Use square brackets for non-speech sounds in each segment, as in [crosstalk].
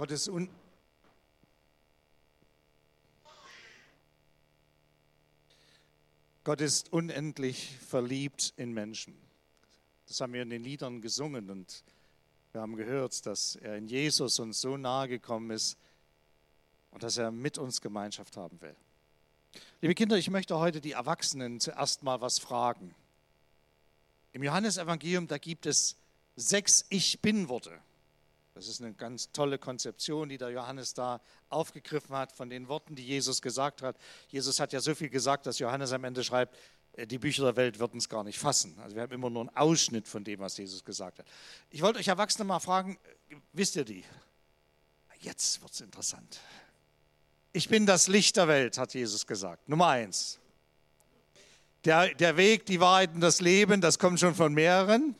Gott ist, un Gott ist unendlich verliebt in Menschen. Das haben wir in den Liedern gesungen und wir haben gehört, dass er in Jesus uns so nahe gekommen ist und dass er mit uns Gemeinschaft haben will. Liebe Kinder, ich möchte heute die Erwachsenen zuerst mal was fragen. Im Johannesevangelium, da gibt es sechs Ich Bin-Worte. Das ist eine ganz tolle Konzeption, die der Johannes da aufgegriffen hat von den Worten, die Jesus gesagt hat. Jesus hat ja so viel gesagt, dass Johannes am Ende schreibt, äh, die Bücher der Welt würden es gar nicht fassen. Also wir haben immer nur einen Ausschnitt von dem, was Jesus gesagt hat. Ich wollte euch Erwachsene mal fragen, äh, wisst ihr die? Jetzt wird es interessant. Ich bin das Licht der Welt, hat Jesus gesagt. Nummer eins. Der, der Weg, die Wahrheit und das Leben, das kommt schon von mehreren.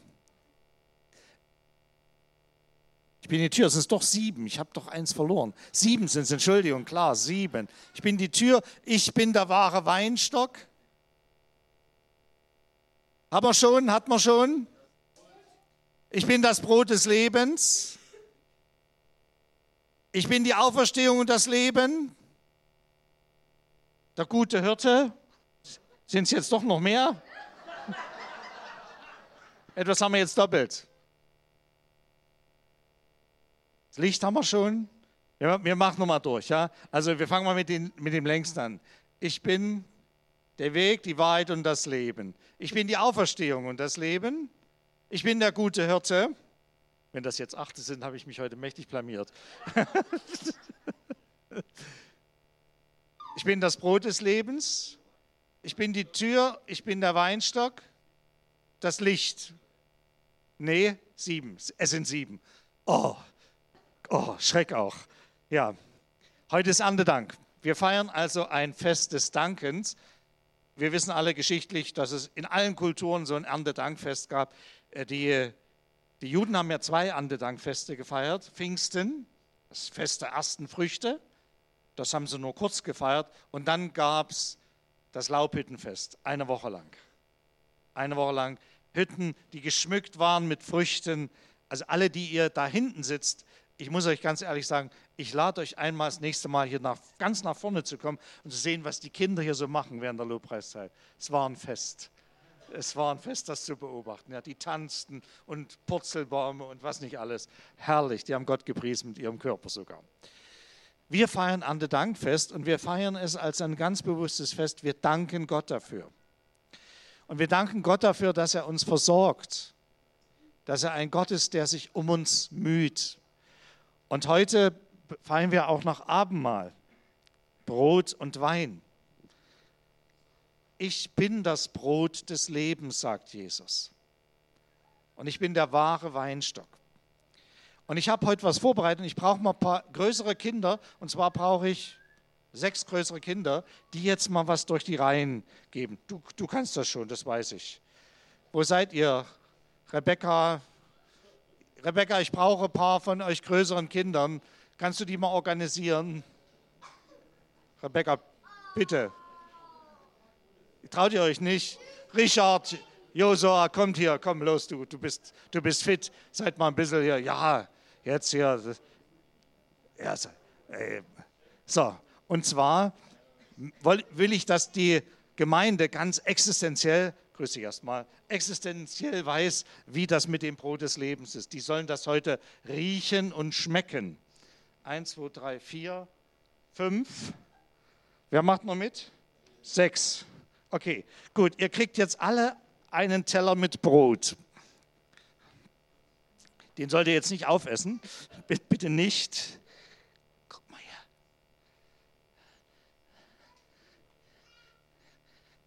Ich bin die Tür, es sind doch sieben, ich habe doch eins verloren. Sieben sind es, Entschuldigung, klar, sieben. Ich bin die Tür, ich bin der wahre Weinstock. Haben wir schon, hat man schon? Ich bin das Brot des Lebens. Ich bin die Auferstehung und das Leben. Der gute Hirte. Sind es jetzt doch noch mehr? [laughs] Etwas haben wir jetzt doppelt. Das Licht haben wir schon. Wir, wir machen nochmal durch. Ja? Also wir fangen mal mit, den, mit dem längsten an. Ich bin der Weg, die Wahrheit und das Leben. Ich bin die Auferstehung und das Leben. Ich bin der gute Hirte. Wenn das jetzt achte sind, habe ich mich heute mächtig blamiert. [laughs] ich bin das Brot des Lebens. Ich bin die Tür. Ich bin der Weinstock. Das Licht. Nee, sieben. Es sind sieben. Oh, Oh, Schreck auch. Ja, heute ist Erntedank. Wir feiern also ein Fest des Dankens. Wir wissen alle geschichtlich, dass es in allen Kulturen so ein Erntedankfest gab. Äh, die, die Juden haben ja zwei Erntedankfeste gefeiert. Pfingsten, das Fest der ersten Früchte, das haben sie nur kurz gefeiert. Und dann gab es das Laubhüttenfest, eine Woche lang. Eine Woche lang Hütten, die geschmückt waren mit Früchten. Also alle, die ihr da hinten sitzt, ich muss euch ganz ehrlich sagen, ich lade euch einmal das nächste Mal hier nach, ganz nach vorne zu kommen und zu sehen, was die Kinder hier so machen während der Lobpreiszeit. Es war ein Fest. Es war ein Fest, das zu beobachten. Ja, die tanzten und Purzelbäume und was nicht alles. Herrlich, die haben Gott gepriesen mit ihrem Körper sogar. Wir feiern an der Dankfest und wir feiern es als ein ganz bewusstes Fest. Wir danken Gott dafür. Und wir danken Gott dafür, dass er uns versorgt, dass er ein Gott ist, der sich um uns müht, und heute feiern wir auch noch Abendmahl, Brot und Wein. Ich bin das Brot des Lebens, sagt Jesus. Und ich bin der wahre Weinstock. Und ich habe heute was vorbereitet. Ich brauche mal ein paar größere Kinder. Und zwar brauche ich sechs größere Kinder, die jetzt mal was durch die Reihen geben. Du, du kannst das schon, das weiß ich. Wo seid ihr? Rebecca, Rebecca, ich brauche ein paar von euch größeren Kindern. Kannst du die mal organisieren? Rebecca, bitte. Traut ihr euch nicht? Richard, Josua, kommt hier, komm los, du, du, bist, du bist fit. Seid mal ein bisschen hier. Ja, jetzt hier. Ja, so, und zwar will ich, dass die Gemeinde ganz existenziell grüße dich erstmal, existenziell weiß, wie das mit dem Brot des Lebens ist. Die sollen das heute riechen und schmecken. Eins, zwei, drei, vier, fünf. Wer macht noch mit? Sechs. Okay, gut. Ihr kriegt jetzt alle einen Teller mit Brot. Den sollt ihr jetzt nicht aufessen. [laughs] Bitte nicht. Guck mal her.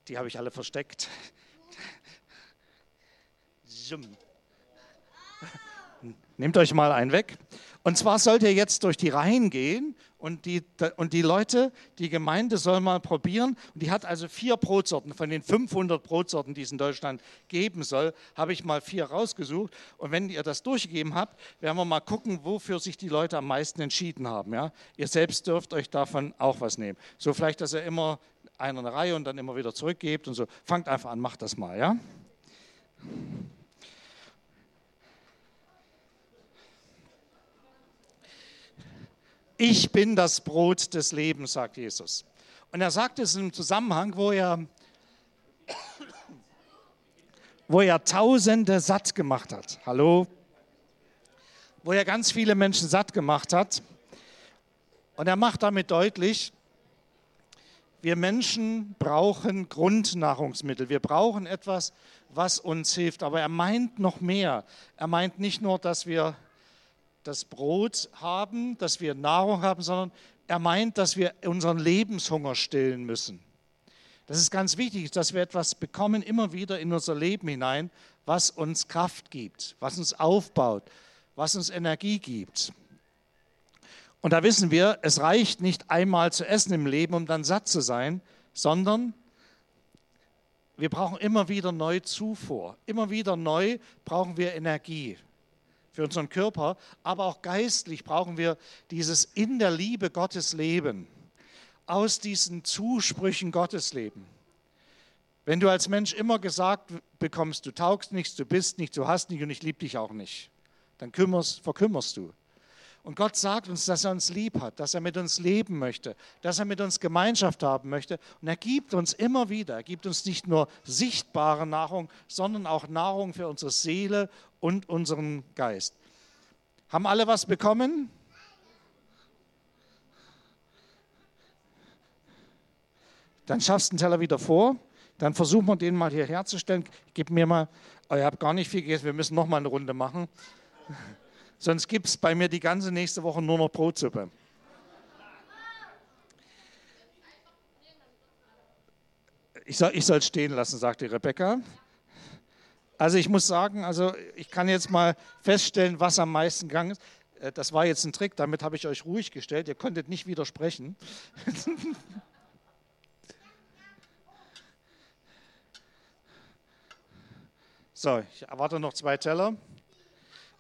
Die habe ich alle versteckt. Nehmt euch mal einen weg. Und zwar sollt ihr jetzt durch die Reihen gehen und die, und die Leute, die Gemeinde soll mal probieren. Und die hat also vier Brotsorten. Von den 500 Brotsorten, die es in Deutschland geben soll, habe ich mal vier rausgesucht. Und wenn ihr das durchgegeben habt, werden wir mal gucken, wofür sich die Leute am meisten entschieden haben. Ja? Ihr selbst dürft euch davon auch was nehmen. So vielleicht, dass ihr immer einer eine Reihe und dann immer wieder zurückgebt und so. Fangt einfach an, macht das mal. Ja? Ich bin das Brot des Lebens, sagt Jesus. Und er sagt es im Zusammenhang, wo er, wo er Tausende satt gemacht hat. Hallo? Wo er ganz viele Menschen satt gemacht hat. Und er macht damit deutlich, wir Menschen brauchen Grundnahrungsmittel. Wir brauchen etwas, was uns hilft. Aber er meint noch mehr. Er meint nicht nur, dass wir das Brot haben, dass wir Nahrung haben, sondern er meint, dass wir unseren Lebenshunger stillen müssen. Das ist ganz wichtig, dass wir etwas bekommen, immer wieder in unser Leben hinein, was uns Kraft gibt, was uns aufbaut, was uns Energie gibt. Und da wissen wir, es reicht nicht einmal zu essen im Leben, um dann satt zu sein, sondern wir brauchen immer wieder neu Zufuhr. Immer wieder neu brauchen wir Energie für unseren Körper, aber auch geistlich brauchen wir dieses in der Liebe Gottes Leben, aus diesen Zusprüchen Gottes leben. Wenn du als Mensch immer gesagt bekommst, du taugst nichts, du bist nicht, du hast nicht und ich liebe dich auch nicht, dann kümmerst, verkümmerst du. Und Gott sagt uns, dass er uns lieb hat, dass er mit uns leben möchte, dass er mit uns Gemeinschaft haben möchte. Und er gibt uns immer wieder, er gibt uns nicht nur sichtbare Nahrung, sondern auch Nahrung für unsere Seele und unseren Geist. Haben alle was bekommen? Dann schaffst du den Teller wieder vor. Dann versuchen wir den mal hier herzustellen. Gib mir mal, oh, ihr habt gar nicht viel gegessen, wir müssen noch mal eine Runde machen. Sonst gibt es bei mir die ganze nächste Woche nur noch Brotsuppe. Ich soll, ich soll stehen lassen, sagte Rebecca. Also ich muss sagen, also ich kann jetzt mal feststellen, was am meisten gegangen ist. Äh, das war jetzt ein Trick, damit habe ich euch ruhig gestellt. Ihr konntet nicht widersprechen. [laughs] so, ich erwarte noch zwei Teller.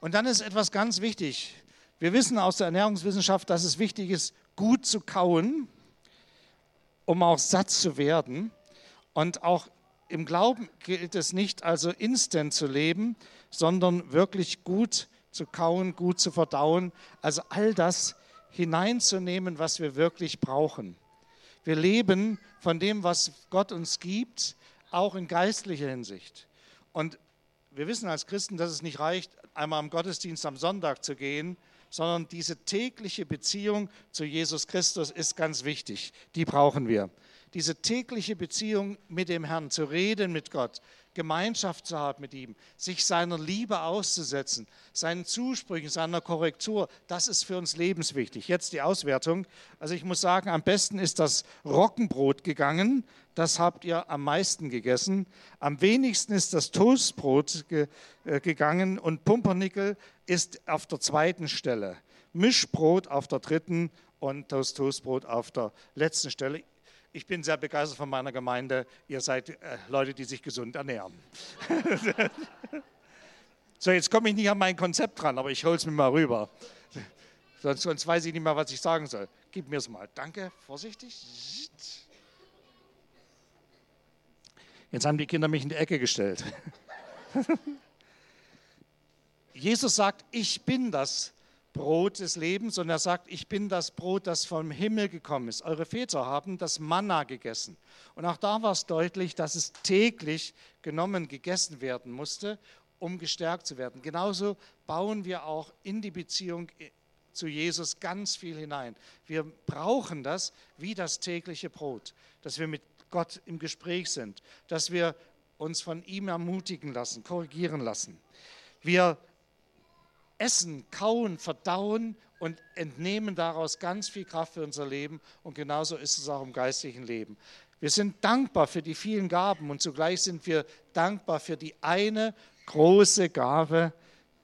Und dann ist etwas ganz wichtig. Wir wissen aus der Ernährungswissenschaft, dass es wichtig ist, gut zu kauen, um auch satt zu werden. Und auch im Glauben gilt es nicht, also instant zu leben, sondern wirklich gut zu kauen, gut zu verdauen. Also all das hineinzunehmen, was wir wirklich brauchen. Wir leben von dem, was Gott uns gibt, auch in geistlicher Hinsicht. Und wir wissen als Christen, dass es nicht reicht, einmal am Gottesdienst am Sonntag zu gehen, sondern diese tägliche Beziehung zu Jesus Christus ist ganz wichtig. Die brauchen wir. Diese tägliche Beziehung mit dem Herrn, zu reden mit Gott, Gemeinschaft zu haben mit ihm, sich seiner Liebe auszusetzen, seinen Zusprüchen, seiner Korrektur, das ist für uns lebenswichtig. Jetzt die Auswertung. Also ich muss sagen, am besten ist das Roggenbrot gegangen. Das habt ihr am meisten gegessen. Am wenigsten ist das Toastbrot ge äh, gegangen und Pumpernickel ist auf der zweiten Stelle. Mischbrot auf der dritten und das Toastbrot auf der letzten Stelle ich bin sehr begeistert von meiner Gemeinde. Ihr seid äh, Leute, die sich gesund ernähren. [laughs] so, jetzt komme ich nicht an mein Konzept dran, aber ich hole es mir mal rüber. Sonst, sonst weiß ich nicht mehr, was ich sagen soll. Gib mir es mal. Danke, vorsichtig. Jetzt haben die Kinder mich in die Ecke gestellt. [laughs] Jesus sagt, ich bin das Brot des Lebens und er sagt, ich bin das Brot, das vom Himmel gekommen ist. Eure Väter haben das Manna gegessen. Und auch da war es deutlich, dass es täglich genommen, gegessen werden musste, um gestärkt zu werden. Genauso bauen wir auch in die Beziehung zu Jesus ganz viel hinein. Wir brauchen das wie das tägliche Brot, dass wir mit Gott im Gespräch sind, dass wir uns von ihm ermutigen lassen, korrigieren lassen. Wir essen, kauen, verdauen und entnehmen daraus ganz viel Kraft für unser Leben. Und genauso ist es auch im geistlichen Leben. Wir sind dankbar für die vielen Gaben und zugleich sind wir dankbar für die eine große Gabe,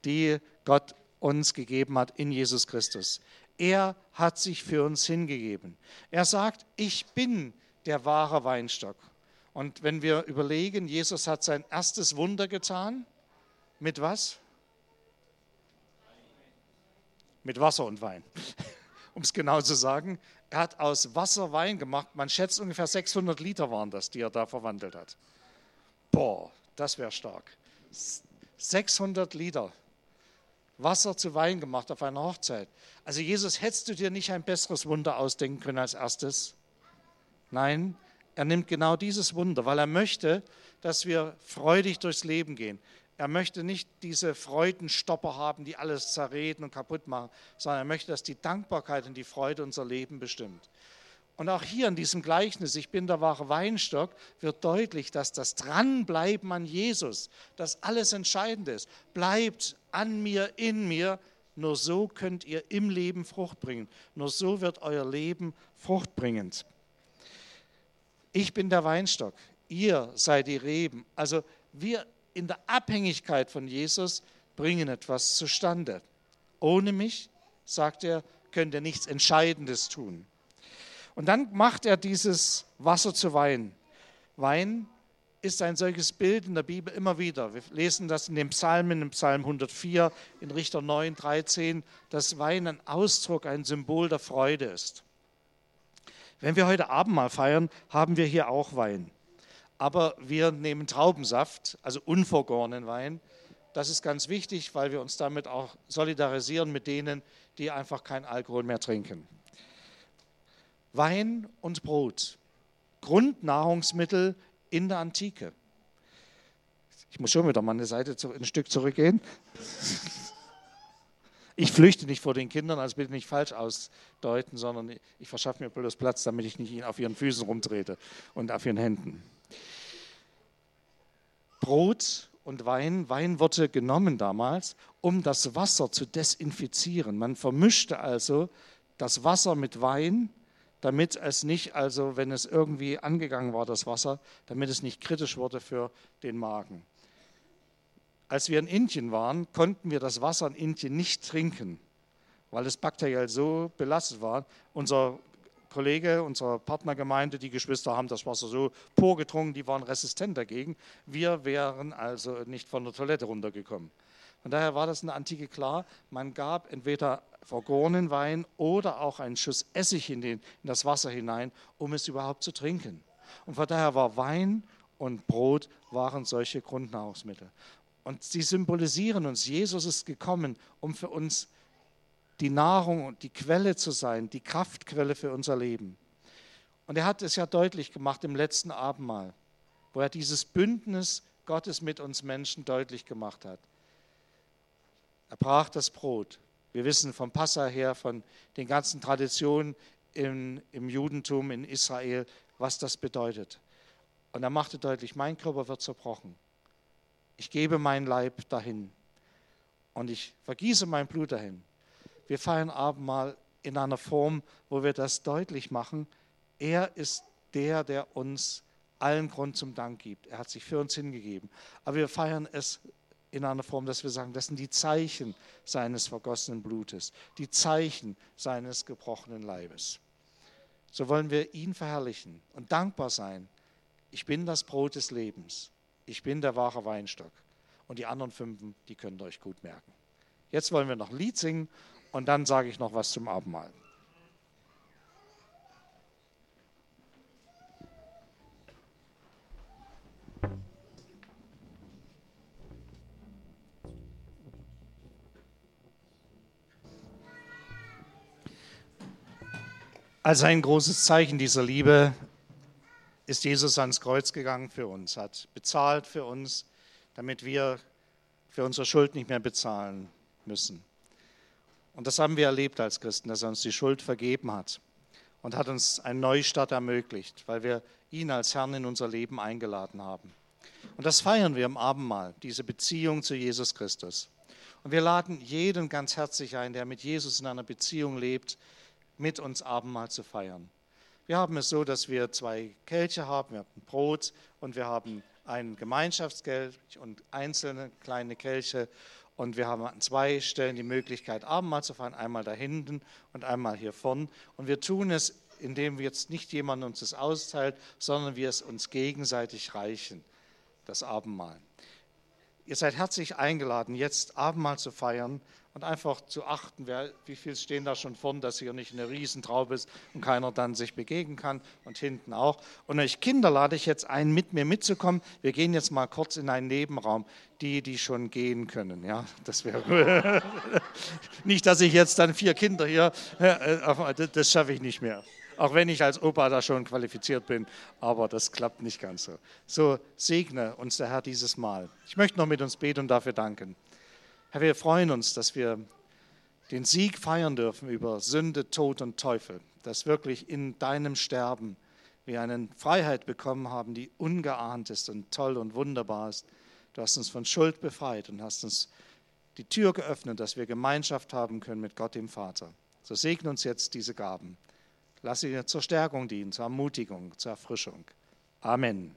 die Gott uns gegeben hat in Jesus Christus. Er hat sich für uns hingegeben. Er sagt, ich bin der wahre Weinstock. Und wenn wir überlegen, Jesus hat sein erstes Wunder getan, mit was? Mit Wasser und Wein. [laughs] um es genau zu sagen, er hat aus Wasser Wein gemacht. Man schätzt ungefähr 600 Liter waren das, die er da verwandelt hat. Boah, das wäre stark. 600 Liter. Wasser zu Wein gemacht auf einer Hochzeit. Also Jesus, hättest du dir nicht ein besseres Wunder ausdenken können als erstes? Nein, er nimmt genau dieses Wunder, weil er möchte, dass wir freudig durchs Leben gehen. Er möchte nicht diese Freudenstopper haben, die alles zerreden und kaputt machen, sondern er möchte, dass die Dankbarkeit und die Freude unser Leben bestimmt. Und auch hier in diesem Gleichnis, ich bin der wahre Weinstock, wird deutlich, dass das Dranbleiben an Jesus, das alles Entscheidende ist. Bleibt an mir, in mir. Nur so könnt ihr im Leben Frucht bringen. Nur so wird euer Leben fruchtbringend. Ich bin der Weinstock, ihr seid die Reben. Also wir in der Abhängigkeit von Jesus bringen etwas zustande. Ohne mich, sagt er, könnt ihr nichts Entscheidendes tun. Und dann macht er dieses Wasser zu Wein. Wein ist ein solches Bild in der Bibel immer wieder. Wir lesen das in den Psalmen, im Psalm 104, in Richter 9, 13, dass Wein ein Ausdruck, ein Symbol der Freude ist. Wenn wir heute Abendmahl feiern, haben wir hier auch Wein aber wir nehmen Traubensaft, also unvergorenen Wein. Das ist ganz wichtig, weil wir uns damit auch solidarisieren mit denen, die einfach kein Alkohol mehr trinken. Wein und Brot, Grundnahrungsmittel in der Antike. Ich muss schon wieder mal eine Seite ein Stück zurückgehen. Ich flüchte nicht vor den Kindern, also bitte nicht falsch ausdeuten, sondern ich verschaffe mir bloß Platz, damit ich nicht auf ihren Füßen rumtrete und auf ihren Händen. Brot und Wein, Wein wurde genommen damals, um das Wasser zu desinfizieren. Man vermischte also das Wasser mit Wein, damit es nicht, also wenn es irgendwie angegangen war, das Wasser, damit es nicht kritisch wurde für den Magen. Als wir in Indien waren, konnten wir das Wasser in Indien nicht trinken, weil es bakteriell so belastet war. Unser Kollege unserer Partnergemeinde, die Geschwister haben das Wasser so pur die waren resistent dagegen. Wir wären also nicht von der Toilette runtergekommen. Von daher war das in der Antike klar, man gab entweder vergorenen Wein oder auch einen Schuss Essig in, den, in das Wasser hinein, um es überhaupt zu trinken. Und von daher war Wein und Brot waren solche Grundnahrungsmittel. Und sie symbolisieren uns, Jesus ist gekommen, um für uns zu die Nahrung und die Quelle zu sein, die Kraftquelle für unser Leben. Und er hat es ja deutlich gemacht im letzten Abendmahl, wo er dieses Bündnis Gottes mit uns Menschen deutlich gemacht hat. Er brach das Brot. Wir wissen vom Passa her, von den ganzen Traditionen im, im Judentum in Israel, was das bedeutet. Und er machte deutlich, mein Körper wird zerbrochen. Ich gebe mein Leib dahin und ich vergieße mein Blut dahin. Wir feiern Abendmahl in einer Form, wo wir das deutlich machen. Er ist der, der uns allen Grund zum Dank gibt. Er hat sich für uns hingegeben. Aber wir feiern es in einer Form, dass wir sagen, das sind die Zeichen seines vergossenen Blutes, die Zeichen seines gebrochenen Leibes. So wollen wir ihn verherrlichen und dankbar sein. Ich bin das Brot des Lebens. Ich bin der wahre Weinstock. Und die anderen fünf, die könnt ihr euch gut merken. Jetzt wollen wir noch ein Lied singen und dann sage ich noch was zum Abendmahl. Als ein großes Zeichen dieser Liebe ist Jesus ans Kreuz gegangen für uns, hat bezahlt für uns, damit wir für unsere Schuld nicht mehr bezahlen müssen. Und das haben wir erlebt als Christen, dass er uns die Schuld vergeben hat und hat uns einen Neustart ermöglicht, weil wir ihn als Herrn in unser Leben eingeladen haben. Und das feiern wir im Abendmahl, diese Beziehung zu Jesus Christus. Und wir laden jeden ganz herzlich ein, der mit Jesus in einer Beziehung lebt, mit uns Abendmahl zu feiern. Wir haben es so, dass wir zwei Kelche haben, wir haben Brot und wir haben ein Gemeinschaftskelch und einzelne kleine Kelche und wir haben an zwei Stellen die Möglichkeit, Abendmahl zu feiern, einmal da hinten und einmal hier vorn. Und wir tun es, indem wir jetzt nicht jemand uns das austeilt, sondern wir es uns gegenseitig reichen, das Abendmahl. Ihr seid herzlich eingeladen, jetzt Abendmahl zu feiern und einfach zu achten, wer, wie viel stehen da schon vorn, dass hier nicht eine Riesentraube ist und keiner dann sich begegnen kann und hinten auch. Und euch Kinder lade ich jetzt ein, mit mir mitzukommen. Wir gehen jetzt mal kurz in einen Nebenraum, die, die schon gehen können. Ja, das wäre [laughs] nicht, dass ich jetzt dann vier Kinder hier, [laughs] äh, das schaffe ich nicht mehr. Auch wenn ich als Opa da schon qualifiziert bin, aber das klappt nicht ganz so. So segne uns der Herr dieses Mal. Ich möchte noch mit uns beten und dafür danken. Herr, wir freuen uns, dass wir den Sieg feiern dürfen über Sünde, Tod und Teufel, dass wirklich in deinem Sterben wir eine Freiheit bekommen haben, die ungeahnt ist und toll und wunderbar ist. Du hast uns von Schuld befreit und hast uns die Tür geöffnet, dass wir Gemeinschaft haben können mit Gott dem Vater. So segne uns jetzt diese Gaben. Lass sie zur Stärkung dienen, zur Ermutigung, zur Erfrischung. Amen.